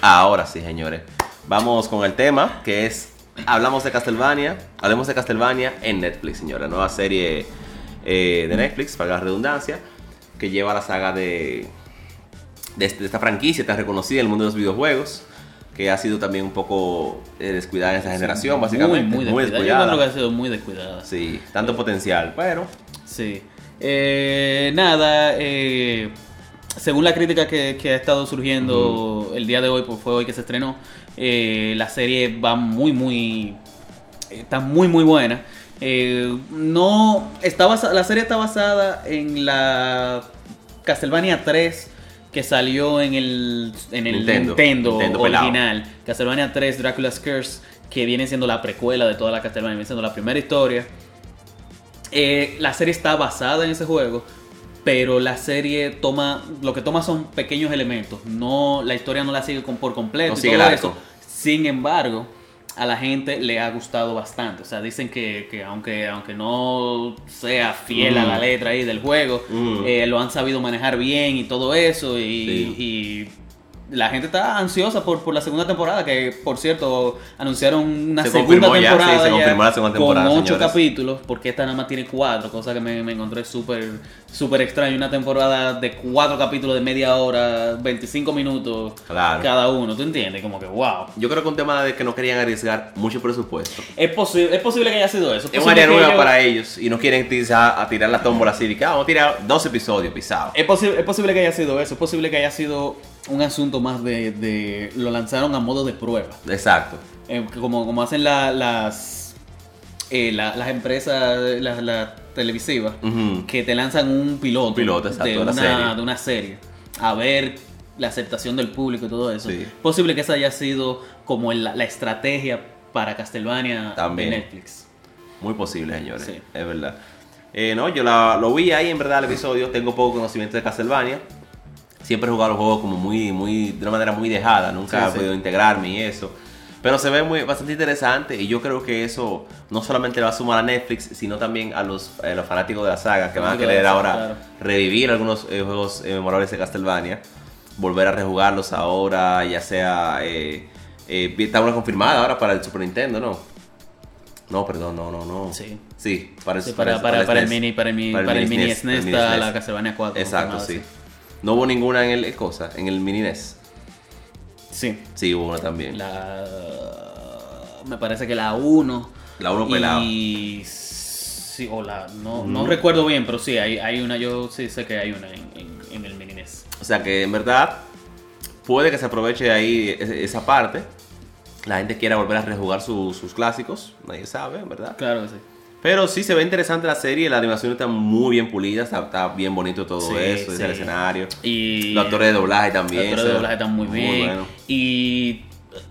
Ahora sí, señores. Vamos con el tema que es hablamos de Castlevania, hablemos de Castlevania en Netflix, señora, nueva serie eh, de Netflix, para la redundancia, que lleva la saga de, de, este- de esta franquicia tan reconocida en el mundo de los videojuegos, que ha sido también un poco eh, descuidada en esta generación, básicamente. Muy, muy descuidada. Yo creo que ha sido muy descuidada. Sí, tanto potencial, pero Sí. Eh, nada, eh, según la crítica que, que ha estado surgiendo el día de hoy, pues fue hoy que se estrenó, eh, la serie va muy, muy... Está muy, muy buena. Eh, no, está basa- la serie está basada en la Castlevania 3 que salió en el, en el Nintendo. Nintendo, Nintendo pelado. original. Castlevania 3 Dracula's Curse, que viene siendo la precuela de toda la Castlevania, viene siendo la primera historia. Eh, la serie está basada en ese juego, pero la serie toma, lo que toma son pequeños elementos. No, la historia no la sigue con, por completo. No y todo eso. Sin embargo, a la gente le ha gustado bastante. O sea, dicen que, que aunque, aunque no sea fiel a la Mm. letra ahí del juego, Mm. eh, lo han sabido manejar bien y todo eso. Y, Sí. La gente está ansiosa por, por la segunda temporada, que por cierto anunciaron una Se segunda ya, temporada. sí, se ya confirmó la segunda temporada, Con ocho señores. capítulos, porque esta nada más tiene cuatro, cosa que me, me encontré súper súper extraño. Una temporada de cuatro capítulos de media hora, 25 minutos Claro. cada uno, ¿tú entiendes? Como que wow. yo creo que un tema de que no querían arriesgar mucho presupuesto. Es, posi- es posible que haya sido eso. Es un posible área nueva ellos- para ellos y no quieren tirar, a tirar la tómbola así que ah, vamos a tirar dos episodios pisados. Es, posi- es posible que haya sido eso, es posible que haya sido un asunto más de, de- lo lanzaron a modo de prueba. Exacto. Eh, como, como hacen la- las, eh, la- las empresas las, televisivas, que te lanzan un piloto, Un piloto, exacto, de, una, serie. de una serie, a ver la aceptación del público y todo eso. Sí. Posible que esa haya sido como la estrategia para Castlevania También. de Netflix. Muy posible, señores. Sí. Es verdad. Eh, no, yo la- lo vi ahí en verdad el episodio. Tengo poco conocimiento de Castlevania. Siempre he jugado los juegos como muy, muy, de una manera muy dejada. Nunca Sí, he sí. podido integrarme y eso. Pero se ve muy, bastante interesante y yo creo que eso no solamente va a sumar a Netflix, sino también a los, a los fanáticos de la saga que van a querer ahora claro. revivir algunos eh, juegos eh, memorables de Castlevania, volver a rejugarlos ahora, ya sea... Eh, eh, está una confirmada ahora para el Super Nintendo, ¿no? No, perdón, no, no, no. Sí. Sí, para, Sí, para, para, para el mini, para el mini, para el mini SNES para el mini está SNES. la Castlevania 4. Exacto, sí. No hubo ninguna en el eh, cosa, en el mini NES. Sí. Sí, hubo una también. La, La, me parece que la 1. uno pelado. Y. Sí, o la. No, no recuerdo bien, pero sí, hay, hay una. Yo sí sé que hay una en, en- en el mini E NES. O sea que en verdad puede que se aproveche ahí ese- esa parte. La gente quiera volver a rejugar su- sus clásicos, nadie sabe, en verdad. Claro que sí. Pero sí se ve interesante la serie, la animación está muy bien pulida, está, está bien bonito todo Sí, eso, sí. el escenario. Y. Los actores de doblaje también. Los actores de doblaje están muy bien. bueno. Y.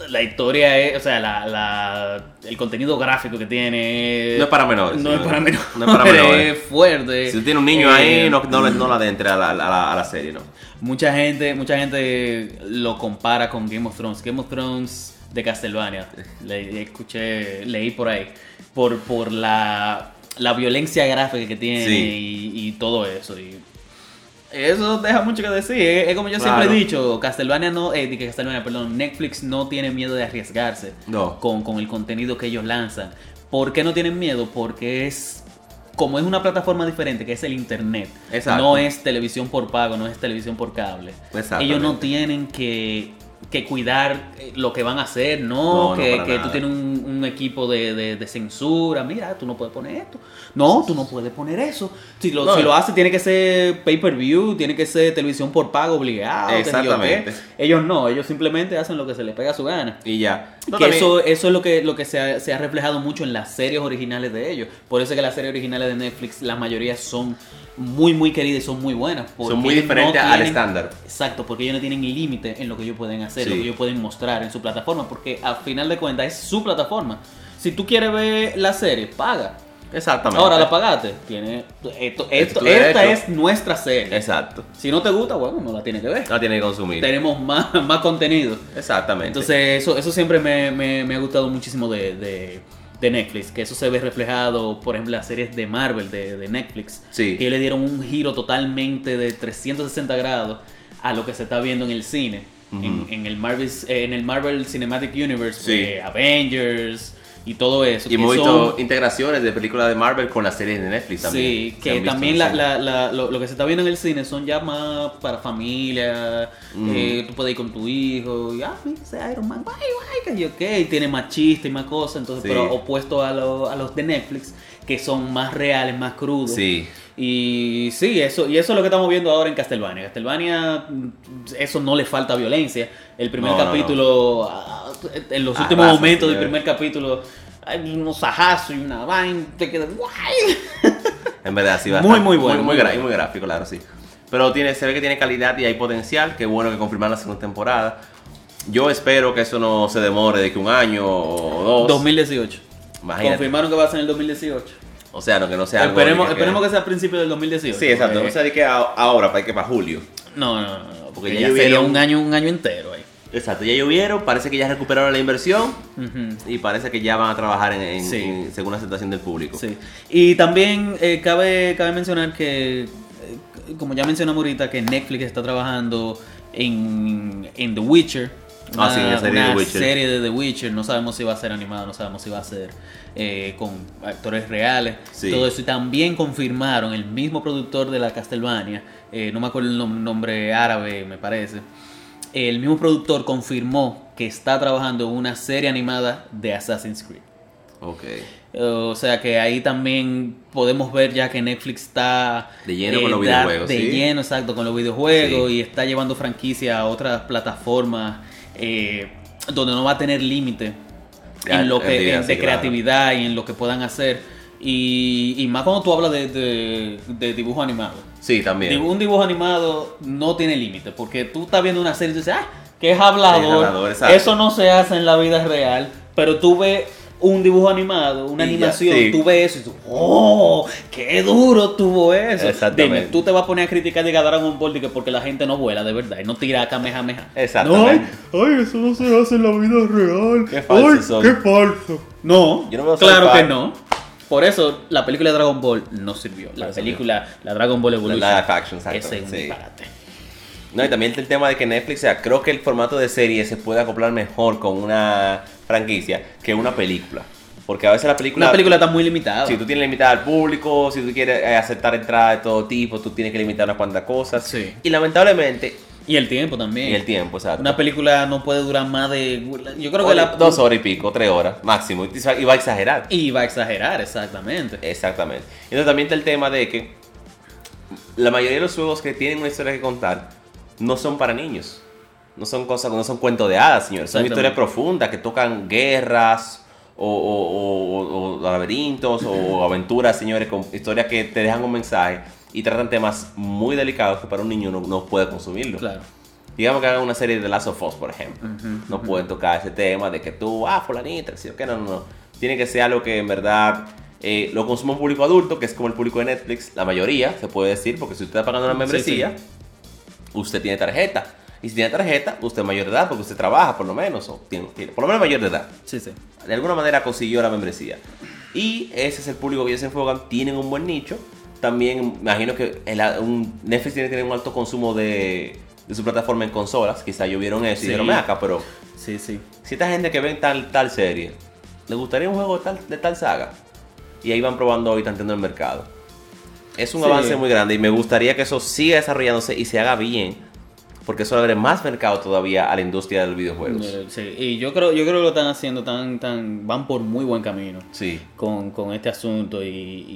La historia es, o sea, la, la- el contenido gráfico que tiene. No es para menores. No es para menores. No es para menores. Es fuerte. Si tú tienes un niño Eh, ahí, no, no, le- no la adentre a la, a la- a la serie, ¿no? Mucha gente, mucha gente lo compara con Game of Thrones. Game of Thrones de Castlevania. Le, escuché, leí por ahí. Por, por la, la violencia gráfica que tiene Sí. y, y todo eso. Y eso deja mucho que decir. Es, es como yo Claro. siempre he dicho, Castlevania no, eh, Castlevania, perdón, Netflix no tiene miedo de arriesgarse No. con, con el contenido que ellos lanzan. ¿Por qué no tienen miedo? Porque es como es una plataforma diferente, que es el internet. Exacto. No es televisión por pago, no es televisión por cable. Ellos no tienen que, que cuidar eh, lo que van a hacer, No, no, no, que, que tú tienes un, un equipo de, de- de censura. Mira, tú no puedes poner esto. No, tú no puedes poner eso. Si lo, No. si lo hace, tiene que ser pay-per-view, tiene que ser televisión por pago obligado. Exactamente. Ellos no, ellos simplemente hacen lo que se les pega a su gana. Y ya. No, que también- eso, eso es lo que, lo que se, ha, se ha reflejado mucho en las series originales de ellos. Por eso es que las series originales de Netflix, la mayoría son muy, muy queridas y son muy buenas. son muy diferentes no al estándar. Exacto, porque ellos no tienen límite en lo que ellos pueden hacer, Sí. lo que ellos pueden mostrar en su plataforma, porque al final de cuentas es su plataforma. Si tú quieres ver la serie, paga. Exactamente. Ahora la pagaste. Tiene, esto, esto- esta es nuestra serie. Exacto. Si no te gusta, bueno, no la tienes que ver. No tiene que consumir. Tenemos más, más contenido. Exactamente. Entonces, eso, eso siempre me, me- me ha gustado muchísimo de, de- de Netflix, que eso se ve reflejado, por ejemplo, en las series de Marvel de, de Netflix, Sí. que le dieron un giro totalmente de 360 grados a lo que se está viendo en el cine. En, en el Marvel, eh, en el Marvel Cinematic Universe, Sí. de Avengers y todo eso. Y hemos son- integraciones de películas de Marvel con las series de Netflix también. Sí, que también la, la- la- lo, lo que se está viendo en el cine son ya más para familia. Mm. eh, tú puedes ir con tu hijo. Y, ah, mira ese Iron Man, guay, guay, que yo qué. Y tiene más chistes y más cosas. Entonces, Sí. pero opuesto a, lo- a los de Netflix, que son más reales, más crudos. Sí. Y sí, eso, y eso es lo que estamos viendo ahora en Castlevania. Castlevania, eso no le falta violencia. El primer No, no, no. En los últimos momentos del primer capítulo, hay unos sajazos y una vaina, te quedas guay. En verdad, sí, va Muy, muy bueno, Muy, muy gráfico, claro, sí. Pero tiene, se ve que tiene calidad y hay potencial. Qué bueno que confirmaron la segunda temporada. Yo espero que eso no se demore de que un año o dos. 2018. Imagínate. Confirmaron que va a ser en el 2018. O sea, no, que no sea algo Esperemos, de esperemos que sea a principios del 2018. Sí, exacto. No sea de que ahora, para que para julio. No, no, no, porque Porque ya, ya sería un año, un año entero. Exacto, ya llovieron, parece que ya recuperaron la inversión y parece que ya van a trabajar en, en- Sí. en- según la aceptación del público. Sí. Y también eh, cabe, cabe mencionar que, eh, como ya mencionamos ahorita, que Netflix está trabajando en, en The Witcher. Ah, sí, en la serie de una The Witcher. serie de The Witcher. No sabemos si va a ser animada, no sabemos si va a ser eh, con actores reales. Sí. Todo eso. Y también confirmaron el mismo productor de la Castlevania, eh, no me acuerdo el nom- nombre árabe, me parece. El mismo productor confirmó que está trabajando en una serie animada de Assassin's Creed. Ok. O sea que ahí también podemos ver ya que Netflix está De lleno con los da- videojuegos, De sí. lleno, exacto, con los videojuegos Sí. y está llevando franquicia a otras plataformas eh, donde no va a tener límite en lo que en- de creatividad y en lo que puedan hacer. Y, y más cuando tú hablas de, de- de dibujo animado. Sí, también. Dibu- Un dibujo animado no tiene límite, porque tú estás viendo una serie y dices, ah, que es hablador. Es hablador, exacto. Eso no se hace en la vida real, pero tú ves un dibujo animado, una Y ya, animación, sí. tú ves eso y tú, ¡oh! ¡Qué duro tuvo eso! Exactamente. Dime, tú te vas a poner a criticar de Dragon Ball que porque la gente no vuela de verdad y no tira Kamehameha. Exactamente. No, ay, eso no se hace en la vida real. Qué falsos Ay, son. qué falso. No, Yo no veo claro que no. Por eso la película de Dragon Ball no sirvió. La No sirvió. película, la Dragon Ball Evolution. La live action, exacto, Ese es un sí. disparate. No, y también el tema de que Netflix, o sea, creo que el formato de serie se puede acoplar mejor con una franquicia que una película. Porque a veces la película. Una película está muy limitada. Si tú tienes limitada al público, si tú quieres eh, aceptar entrada de todo tipo, tú tienes que limitar unas cuantas cosas. Sí. Y lamentablemente, Y el tiempo también. y el tiempo, exacto. Una película no puede durar más de. Yo creo que la. Dos horas y pico, tres horas máximo. Y va a exagerar. Y va a exagerar, exactamente. Exactamente. Entonces también está el tema de que la mayoría de los juegos que tienen una historia que contar no son para niños. No son cosas, no son cuentos de hadas, señores. Son historias profundas que tocan guerras o- o laberintos o aventuras, señores, con historias que te dejan un mensaje y tratan temas muy delicados que para un niño no, no puede consumirlo. Claro. Digamos que hagan una serie de The Last of Us, por ejemplo. Ujú, no ujú. pueden tocar ese tema de que tú, ah, fulanita, sí o qué, no, no, no. Tiene que ser algo que en verdad eh, lo consume un público adulto, que es como el público de Netflix, la mayoría, se puede decir, porque si usted está pagando una Sí, membresía, usted tiene tarjeta. Y si tiene tarjeta, usted es mayor de edad, porque usted trabaja por lo menos, o tiene, tiene- por lo menos mayor de edad. Sí, sí. De alguna manera consiguió la membresía. Y ese es el público que ellos se enfocan, tienen un buen nicho. También imagino que el- un, Netflix tiene que tener un alto consumo de, de su plataforma en consolas. Quizá ellos vieron eso y dijeron, "Ven acá, pero Sí, sí. si esta gente que ven tal, tal serie, ¿le gustaría un juego de tal, de tal saga? Y ahí van probando y tanteando el mercado. Es un Sí. avance muy grande y me gustaría que eso siga desarrollándose y se haga bien. Porque eso abre más mercado todavía a la industria de los videojuegos. Sí, y yo creo, yo creo que lo están haciendo tan, tan, van por muy buen camino Sí. con, con este asunto y,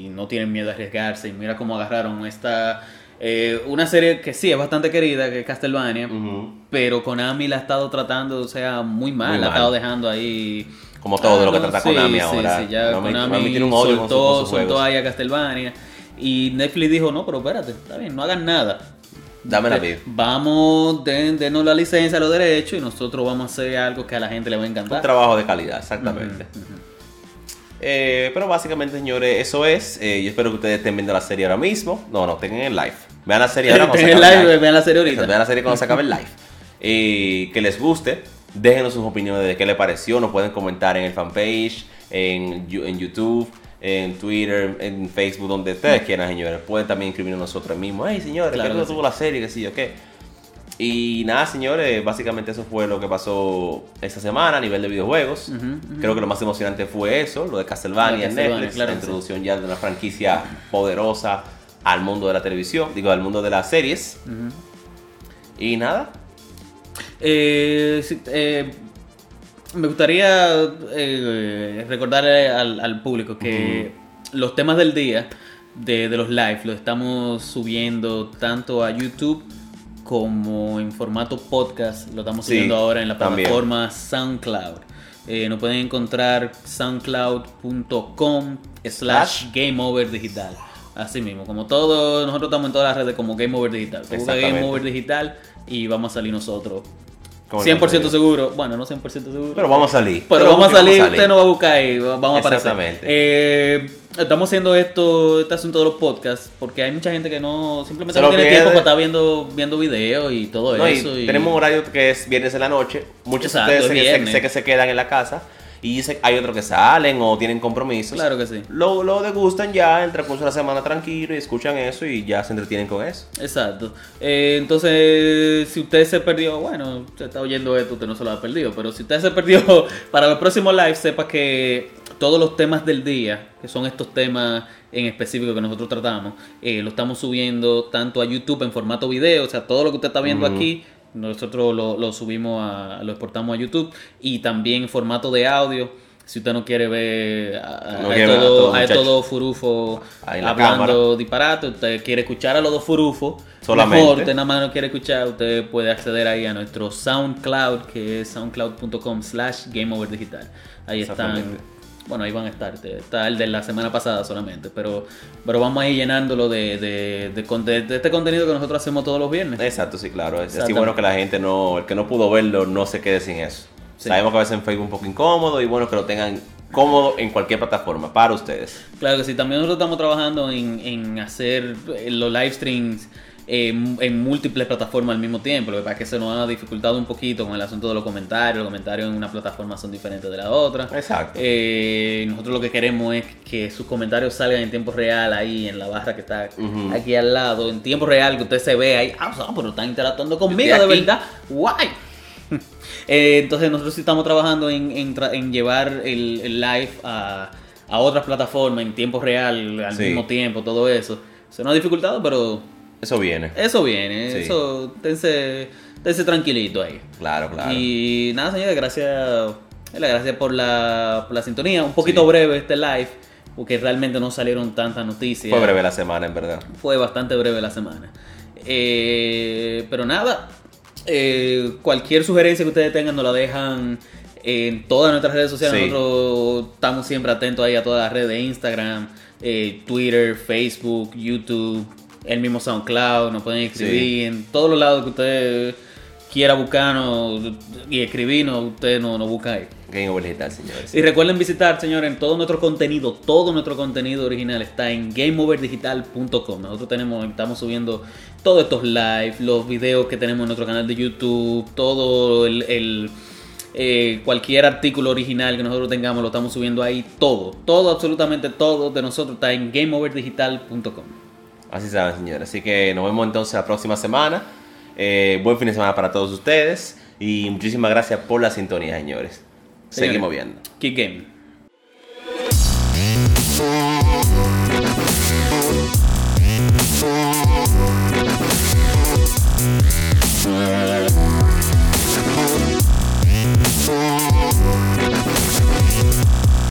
y no tienen miedo a arriesgarse. Y mira cómo agarraron esta, eh, una serie que sí es bastante querida, que es Castlevania, Ujú. pero Konami la ha estado tratando, o sea, muy mal, Muy la ha estado dejando ahí. Como todo lo que trata sí, Konami sí, ahora. Sí, ya Konami- Konami, tiene un odio con soltó, con sus soltó ahí a Castlevania. Y Netflix dijo, no, pero espérate, está bien, no hagan nada. Dame la vida. Vamos, den, denos la licencia, los derechos y nosotros vamos a hacer algo que a la gente le va a Un encantar. trabajo de calidad, exactamente. Eh, pero básicamente, señores, eso es. Eh, yo espero que ustedes estén viendo la serie ahora mismo. No, no, tengan el live. Vean la serie ahora cuando se Tengan acabe el el live, vean la serie ahorita. Vean la serie cuando se acabe el live. Eh, que les guste. Déjenos sus opiniones de qué les pareció. Nos pueden comentar en el fanpage, en, en YouTube, en Twitter, en Facebook, donde ustedes quieran, señores. Pueden también escribirnos nosotros mismos. Hey, señores, Claro ¿qué sí. tuvo la serie? ¿Qué sí o qué? Y nada, señores, básicamente eso fue lo que pasó esta semana a nivel de videojuegos. Creo que lo más emocionante fue eso, lo de Castlevania en Netflix, claro la sí. introducción ya de una franquicia poderosa al mundo de la televisión, digo, al mundo de las series. Y nada, Eh, eh, me gustaría eh, recordarle al, al público que los temas del día de, de los live los estamos subiendo tanto a YouTube como en formato podcast. Lo estamos Sí, subiendo ahora en la también. plataforma SoundCloud. Eh, nos pueden encontrar soundcloud.com slash Game Over Digital. Así mismo, como todo, nosotros estamos en todas las redes como Game Over Digital. Busca. Game Over Digital y vamos a salir nosotros. Como 100% siempre. seguro. Bueno, no 100% seguro. Pero vamos a salir. Pero vamos a salir, usted no va a buscar y vamos a aparecer. Exactamente. Eh, estamos haciendo esto, este asunto de los podcasts, porque hay mucha gente que no, simplemente no tiene tiempo para estar viendo, viendo videos y todo No, eso. y- Tenemos un horario que es viernes en la noche. Muchos Exacto, de ustedes sé que se quedan en la casa. Y hay otros que salen o tienen compromisos. Claro que sí. Lo, lo degustan ya, el transcurso de la semana tranquilo y escuchan eso y ya se entretienen con eso. Exacto. Eh, entonces, si usted se perdió, bueno, usted está oyendo esto, usted no se lo ha perdido, pero si usted se perdió para el próximo live, sepa que todos los temas del día, que son estos temas en específico que nosotros tratamos, eh, lo estamos subiendo tanto a YouTube en formato video, o sea, todo lo que usted está viendo aquí, nosotros lo, lo subimos a, lo exportamos a YouTube y también en formato de audio. Si usted no quiere ver a, a- No a quiere ver a todo- a en la hablando disparate, usted quiere escuchar a los dos furufos, Solamente. mejor, usted nada más no quiere escuchar, usted puede acceder ahí a nuestro SoundCloud, que es soundcloud.com slash gameoverdigital. Ahí están. Bueno, ahí van a estar, está el de la semana pasada solamente, pero, pero vamos a ir llenándolo de, de, de, este contenido que nosotros hacemos todos los viernes. Exacto, sí, claro. Es así bueno que la gente no, el que no pudo verlo, no se quede sin eso. Sí. Sabemos que a veces en Facebook es un poco incómodo y bueno que lo tengan cómodo en cualquier plataforma para ustedes. Claro que sí, también nosotros estamos trabajando en, en hacer eh, los live streams eh, m- en múltiples plataformas al mismo tiempo. Lo que pasa es que se nos ha dificultado un poquito con el asunto de los comentarios. Los comentarios en una plataforma son diferentes de la otra. Exacto. Eh, nosotros lo que queremos es que sus comentarios salgan en tiempo real ahí en la barra que está aquí al lado. En tiempo real que usted se ve ahí. Ah, pero están interactuando conmigo de verdad. Guay. Eh, entonces nosotros sí estamos trabajando en, en tra- en llevar el, el live a, a otras plataformas en tiempo real, al Sí. mismo tiempo, todo eso. Se nos ha dificultado, pero Eso viene. eso viene. Sí. Eso, tense, tense tranquilito ahí. Claro, claro. Y nada, señores, gracias, gracias por la, por la sintonía. Un poquito Sí. breve este live, porque realmente no salieron tantas noticias. Fue breve la semana, en verdad. Fue bastante breve la semana. Eh, pero nada, eh, cualquier sugerencia que ustedes tengan nos la dejan en todas nuestras redes sociales. Sí. Nosotros estamos siempre atentos ahí a todas las redes de Instagram, eh, Twitter, Facebook, YouTube, el mismo SoundCloud. Nos pueden escribir en todos los lados que usted quiera buscarnos y escribirnos, usted nos, nos busca ahí. Game Over Digital, señores. Y recuerden visitar, señores, en todo nuestro contenido, todo nuestro contenido original está en gameoverdigital.com. Nosotros tenemos, estamos subiendo todos estos live, los videos que tenemos en nuestro canal de YouTube, todo el, el, eh, cualquier artículo original que nosotros tengamos lo estamos subiendo ahí, todo, todo, absolutamente todo de nosotros está en gameoverdigital.com. Así saben, señores. Así que nos vemos entonces la próxima semana. Eh, buen fin de semana para todos ustedes. Y muchísimas gracias por la sintonía, señores. Seguimos viendo. Keep game.